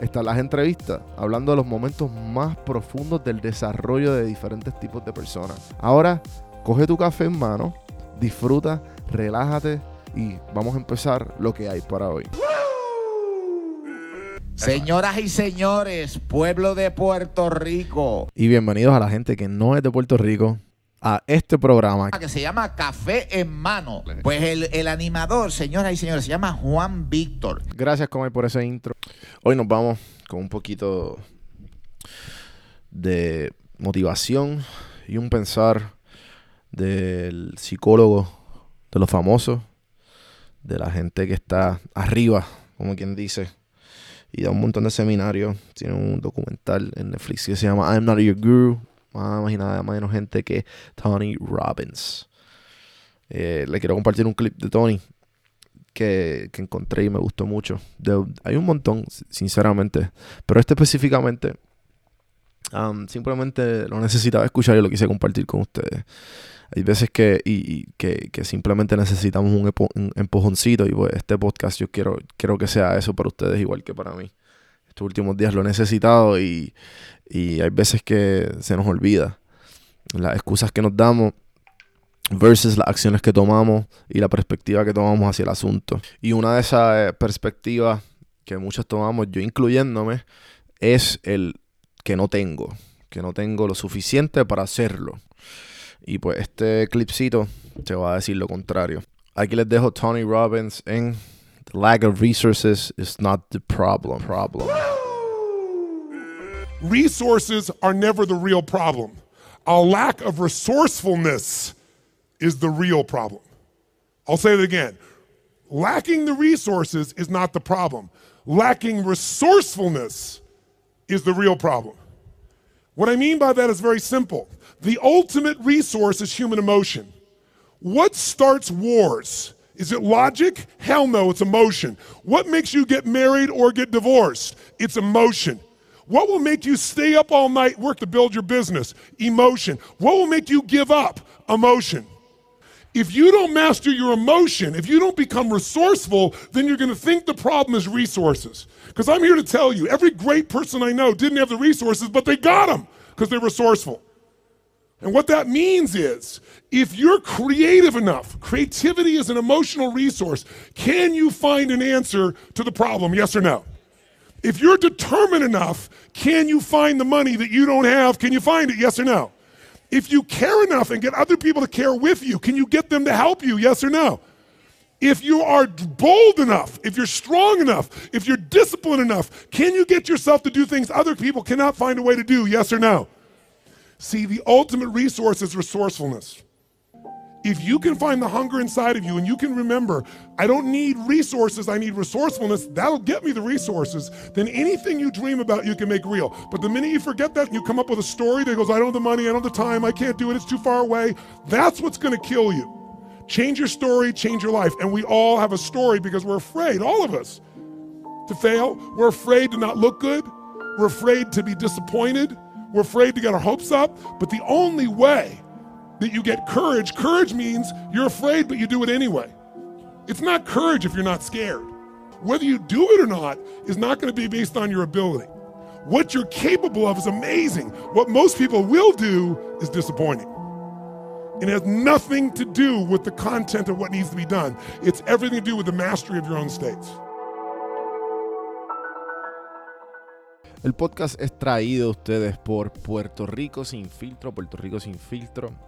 están las entrevistas, hablando de los momentos más profundos del desarrollo de diferentes tipos de personas. Ahora, coge tu café en mano, disfruta, relájate y vamos a empezar lo que hay para hoy. Señoras y señores, pueblo de Puerto Rico, Y bienvenidos a la gente que no es de Puerto Rico a este programa. que se llama Café en Mano. Pues el, el animador, señoras y señores, se llama Juan Víctor. Gracias, Comay, por ese intro. Hoy nos vamos con un poquito de motivación y un pensar del psicólogo, de los famosos, de la gente que está arriba, como quien dice, y da un montón de seminarios. Tiene un documental en Netflix que se llama I'm Not Your Guru. Nada más y nada menos gente que Tony Robbins. Eh, le quiero compartir un clip de Tony que, que encontré y me gustó mucho. Hay un montón, sinceramente. Pero este específicamente, um, simplemente lo necesitaba escuchar y lo quise compartir con ustedes. Hay veces que, y, que, que simplemente necesitamos un empujoncito y pues este podcast yo quiero, quiero que sea eso para ustedes igual que para mí. Estos últimos días lo he necesitado y, y hay veces que se nos olvida las excusas que nos damos versus las acciones que tomamos y la perspectiva que tomamos hacia el asunto. Y una de esas eh, perspectivas que muchos tomamos, yo incluyéndome, es el que no tengo, que no tengo lo suficiente para hacerlo. Y pues este clipcito te va a decir lo contrario. Aquí les dejo Tony Robbins en The lack of resources is not the problem. Problem. Resources are never the real problem. A lack of resourcefulness is the real problem. I'll say it again. Lacking the resources is not the problem. Lacking resourcefulness is the real problem. What I mean by that is very simple. The ultimate resource is human emotion. What starts wars? Is it logic? Hell no, it's emotion. What makes you get married or get divorced? It's emotion. What will make you stay up all night, work to build your business? Emotion. What will make you give up? Emotion. If you don't master your emotion, if you don't become resourceful, then you're going to think the problem is resources. Because I'm here to tell you, every great person I know didn't have the resources, but they got them because they're resourceful. And what that means is if you're creative enough, creativity is an emotional resource. Can you find an answer to the problem? Yes or no? If you're determined enough, can you find the money that you don't have? Can you find it? Yes or no? If you care enough and get other people to care with you, can you get them to help you? Yes or no? If you are bold enough, if you're strong enough, if you're disciplined enough, can you get yourself to do things other people cannot find a way to do? Yes or no? See, the ultimate resource is resourcefulness. If you can find the hunger inside of you and you can remember, I don't need resources, I need resourcefulness, that'll get me the resources, then anything you dream about, you can make real. But the minute you forget that, and you come up with a story that goes, I don't have the money, I don't have the time, I can't do it, it's too far away, that's what's gonna kill you. Change your story, change your life. And we all have a story because we're afraid, all of us, to fail. We're afraid to not look good. We're afraid to be disappointed. We're afraid to get our hopes up. But the only way that you get courage, courage means you're afraid, but you do it anyway. It's not courage if you're not scared. Whether you do it or not is not going to be based on your ability. What you're capable of is amazing. What most people will do is disappointing. It has nothing to do with the content of what needs to be done. It's everything to do with the mastery of your own states. El podcast es traído a ustedes por Puerto Rico Sin Filtro. Puerto Rico Sin Filtro